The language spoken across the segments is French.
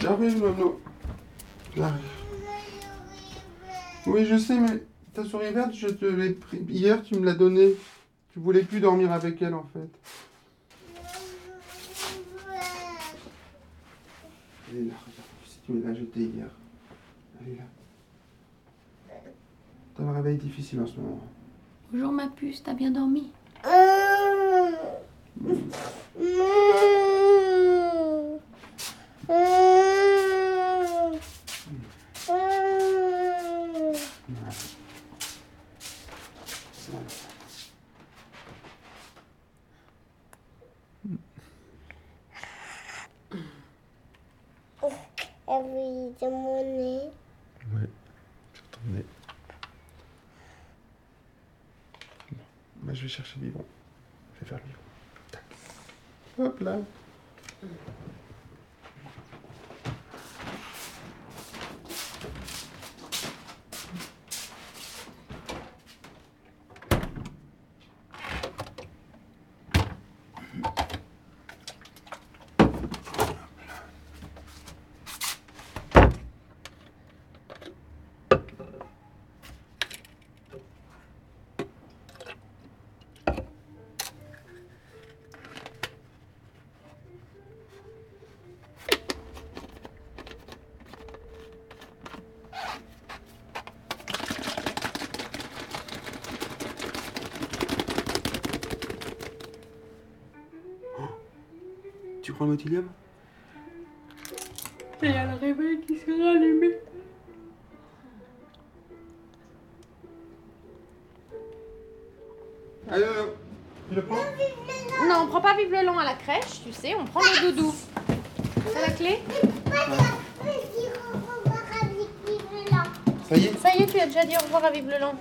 J'arrive, Maman. J'arrive. Oui, je sais, mais ta souris verte, je te l'ai pris. Hier, tu me l'as donnée. Tu voulais plus dormir avec elle, en fait. Elle est là, regarde. Si tu me l'as jetée hier. Est là. T'as le réveil difficile en ce moment. Bonjour ma puce, t'as bien dormi? Elle de mon nez. Ouais, sur ton nez. Bon, bah, je vais chercher le biberon. Je vais faire le biberon. Hop là. Prends le motilium Il y a le réveil qui s'est rallumé. Allez, allez, tu le prends Non, on prend pas Vive le Long à la crèche, tu sais, on prend le doudou. C'est la clé? Ça y est. Ça y est, tu as déjà dit au revoir à Vive le Long.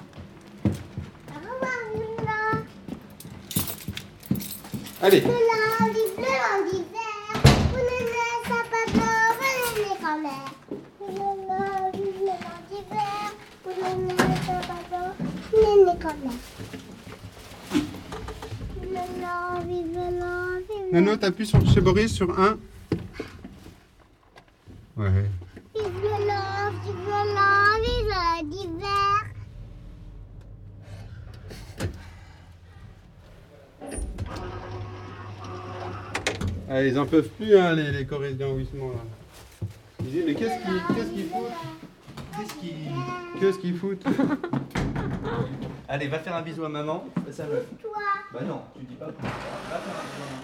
Allez t'appuies sur chez Boris sur 1. Ouais. L'hiver. Ah, ils en peuvent plus, hein, les, les Corésiens au là. Ils disent, mais qu'est-ce qu'ils qu'est-ce qu'ils foutent? Qu'est-ce qu'ils qu'est-ce qu'ils foutent? Allez, va faire un bisou à maman. Ça le. Toi, Bah non, tu dis pas. Va faire un bisou à maman.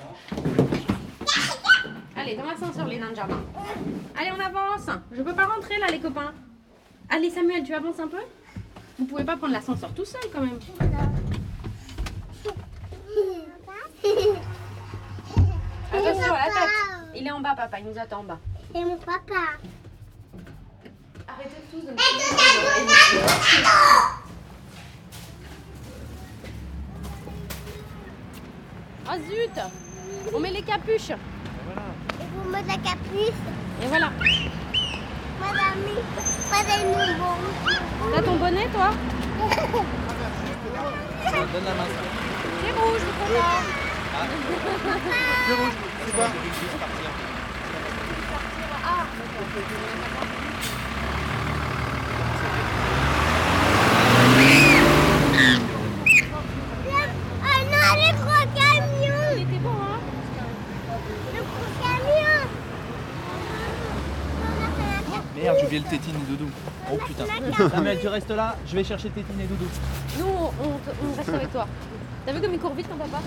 Allez, dans l'ascenseur, les nains de jardin. Allez, on avance. Je peux pas rentrer là, les copains. Allez, Samuel, tu avances un peu? Vous pouvez pas prendre l'ascenseur tout seul quand même. Attention à la tête. Il est en bas, papa, il nous attend en bas. c'est mon papa. Arrêtez tous de me Ah zut On met les capuches. Mettez la capuche. Et voilà. Madame, madame, bon. T'as ton bonnet, toi Donne la main. C'est rouge, le. C'est rouge, c'est quoi Ah non, le gros camion. Il était bon, hein Le gros camion. On a fait la capuche. Merde, j'ai oublié le tétine et Doudou. Oh putain. Samuel, tu restes là, je vais chercher tétine et Doudou. Nous, on, on- on reste avec toi. T'as vu comme il court vite ton papa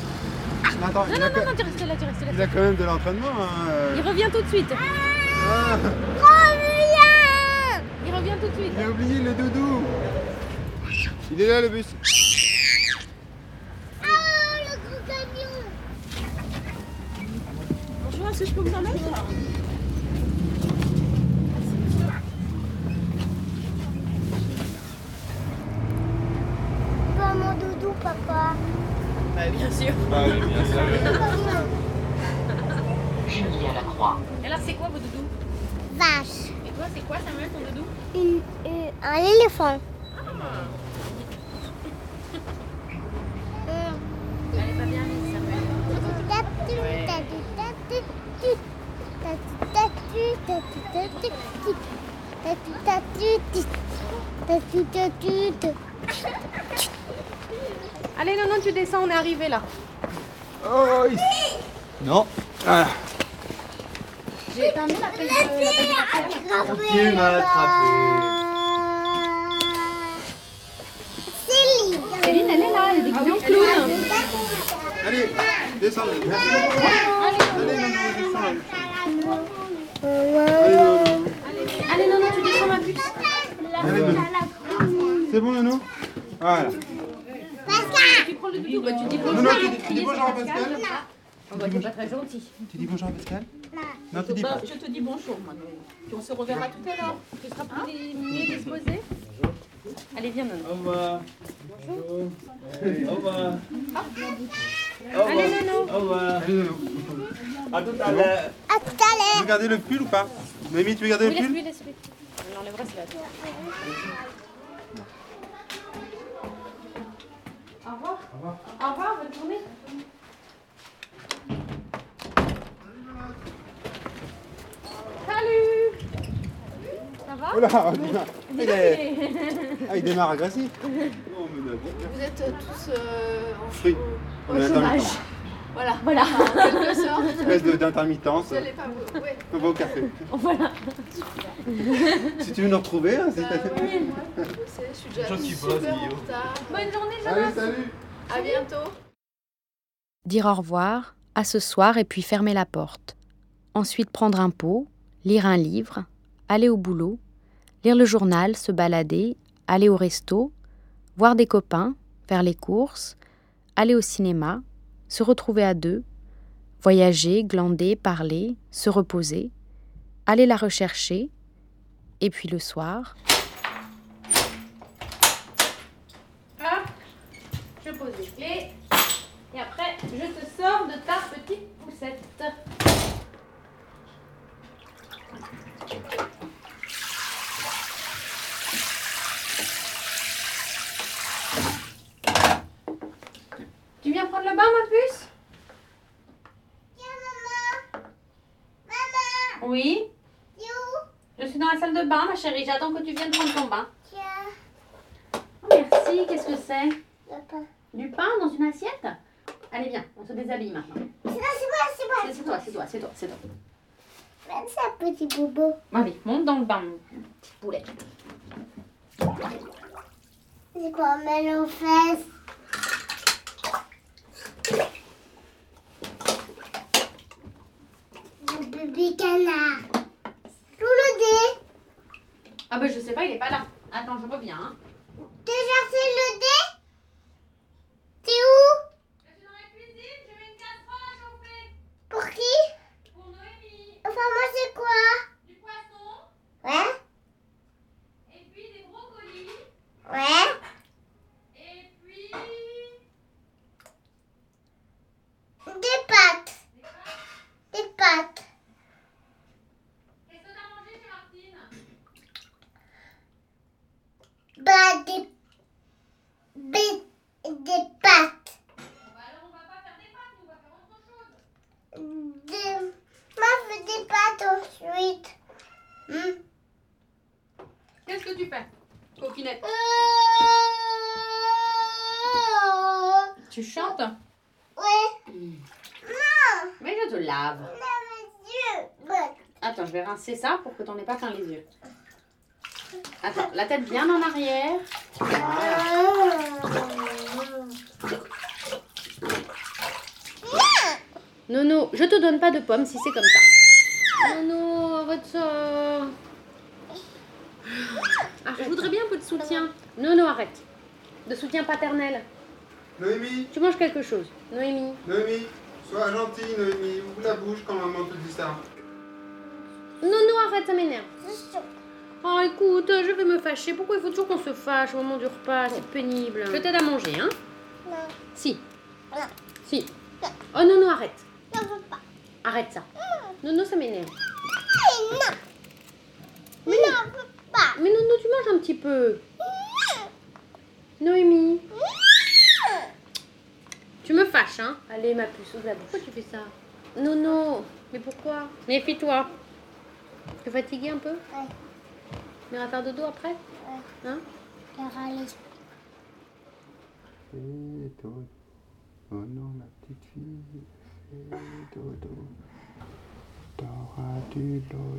Attends, Non, non, non, non, tu restes là, tu restes là. il a quand même de l'entraînement. Hein. euh. Il revient tout de suite. Ah, Reviens. Il revient tout de suite. il a oublié le doudou. Il est là, le bus. Sûr. Ah oui, bien sûr. chevillée à la croix. Et alors, c'est quoi vos doudous? Vache. Et toi, c'est quoi, Samuel, ton doudou? Une, une- un éléphant. Elle est pas bien mise, Samuel. Tu descends, on est arrivé là. Oh, ici. Non. Voilà. J'ai éteint Tu m'as attrapé. Céline. Céline, elle est là, elle est déguisée en clown. Allez, descends. Allez, non, non, descends. Allez, non, non. Allez, non, non, tu descends ma puce. C'est bon, Nono Voilà. Bah, tu dis bonjour. non, tu dis, tu dis bonjour à Pascal Oh, bah, t'es pas très gentil. Tu dis bonjour à Pascal Non, tu dis Bah, pas. je te dis bonjour, Manon. Puis on se reverra tout à l'heure. Tu seras plus mieux disposé Allez, viens, Nono. Au revoir. Bonjour. Au revoir. Allez, Nono. Au revoir. À tout à l'heure. À tout à Tu veux l'heure. garder le pull ou pas? Noémie, tu veux garder Oui, le pull? laisse-lui, laisse-lui. On l'enlèvera, c'est Au revoir. Au revoir. Au revoir, bonne journée. Salut Ça va? Oh là, il, est- ah, il démarre agressif. Vous êtes tous euh, en Fruit. On est intermittent. Voilà. Voilà. En quelque sorte, Espèce de- d'intermittence. vous va au café. Voilà. Si tu veux nous retrouver, hein, c'est Bah, ouais, je sais, je suis déjà Je suis super pas, en retard. Bonne journée, Allez, Jonas. salut À bientôt. dire au revoir, à ce soir et puis fermer la porte. Ensuite prendre un pot, lire un livre, aller au boulot, lire le journal, se balader, aller au resto, voir des copains, faire les courses, aller au cinéma, se retrouver à deux, voyager, glander, parler, se reposer, aller la rechercher, et puis le soir, Hop, je pose les clés. Et après, je te sors de ta petite poussette. Tu viens prendre le bain, ma puce Oui Je suis dans la salle de bain, ma chérie. J'attends que tu viennes prendre ton bain. Oh, merci. Qu'est-ce que c'est? Du pain dans une assiette? Allez, viens, on se déshabille maintenant. C'est c'est toi, c'est toi, c'est toi, c'est toi. C'est un petit bobo. Allez, monte dans le bain, mon petit poulet. C'est quoi, met aux fesses Le bébé canard. Sous le dé. Ah bah je sais pas, il est pas là. Attends, je reviens. Hein. Déjà fait le dé T'es où Je suis dans la cuisine, je mets une casserole à chauffer. Pour qui Pour Noémie, Enfin, moi, c'est quoi du poisson, Ouais et puis des brocolis, Ouais et puis... Des pâtes. Des pâtes. Qu'est-ce que t'as mangé chez Martine Bah, des... Des, des pâtes. Bon bah alors on va pas faire des pâtes, on va faire autre chose. Des... Moi, je fais des pâtes ensuite. Hmm. Qu'est-ce que tu fais Coquinette. Tu chantes Ouais. Non, Mais Ouais. Attends, je vais rincer ça pour que t'en aies pas plein les yeux. Attends, la tête bien en arrière. Nono, je te donne pas de pommes si c'est comme ça. Nono, arrête ça. Ah, je voudrais bien un peu de soutien. Nono, arrête. De soutien paternel. Noémie, Tu manges quelque chose. Noémie. Noémie, sois gentille, Noémie. Ouvre la bouche quand maman te dit ça. Nono, arrête, ça m'énerve. Oh, écoute, je vais me fâcher. Pourquoi il faut toujours qu'on se fâche au moment du repas? C'est pénible. Je t'aide à manger, hein? Non, Si. Non. Si. Oh, Nono, arrête. je veux pas. Arrête ça. Nono, ça m'énerve. Non. Mais non. Pas. Mais Nono, tu manges un petit peu. Noémie. Tu me fâches, hein Allez, ma puce, ouvre la bouche. Pourquoi tu fais ça? Nono. Mais pourquoi? Méfie-toi. Tu es fatiguée un peu? Ouais. Mais on va faire dodo après? Ouais. Hein? Dodo. Oh non, ma petite fille. Fais dodo. T'auras du lolo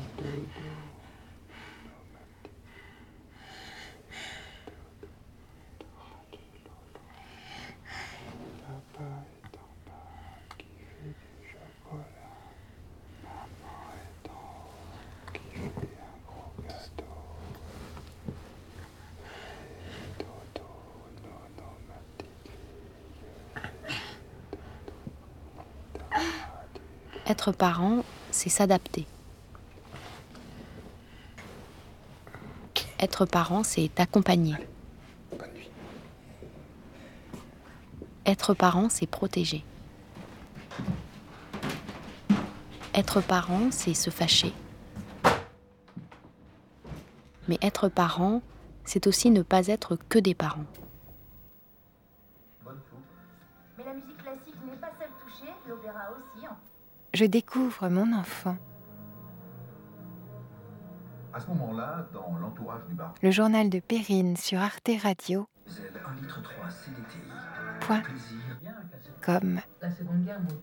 dodo. Papa est en bas qui fait du chocolat. Maman est en haut qui fait un gros gâteau. Fais dodo, nono, ma petite fille. Fais dodo. T'auras du Être parent, c'est s'adapter. Être parent, c'est accompagner. Être parent, c'est protéger. Être parent, c'est se fâcher. Mais être parent, c'est aussi ne pas être que des parents. Mais la musique classique n'est pas seule touchée, l'opéra aussi. Je découvre mon enfant. À ce moment-là, dans l'entourage du bar, Le journal de Perrine sur Arte Radio, Z 1 litre 3 CDTI. point Plaisir. Bien cassé. com. La Seconde Guerre mondiale.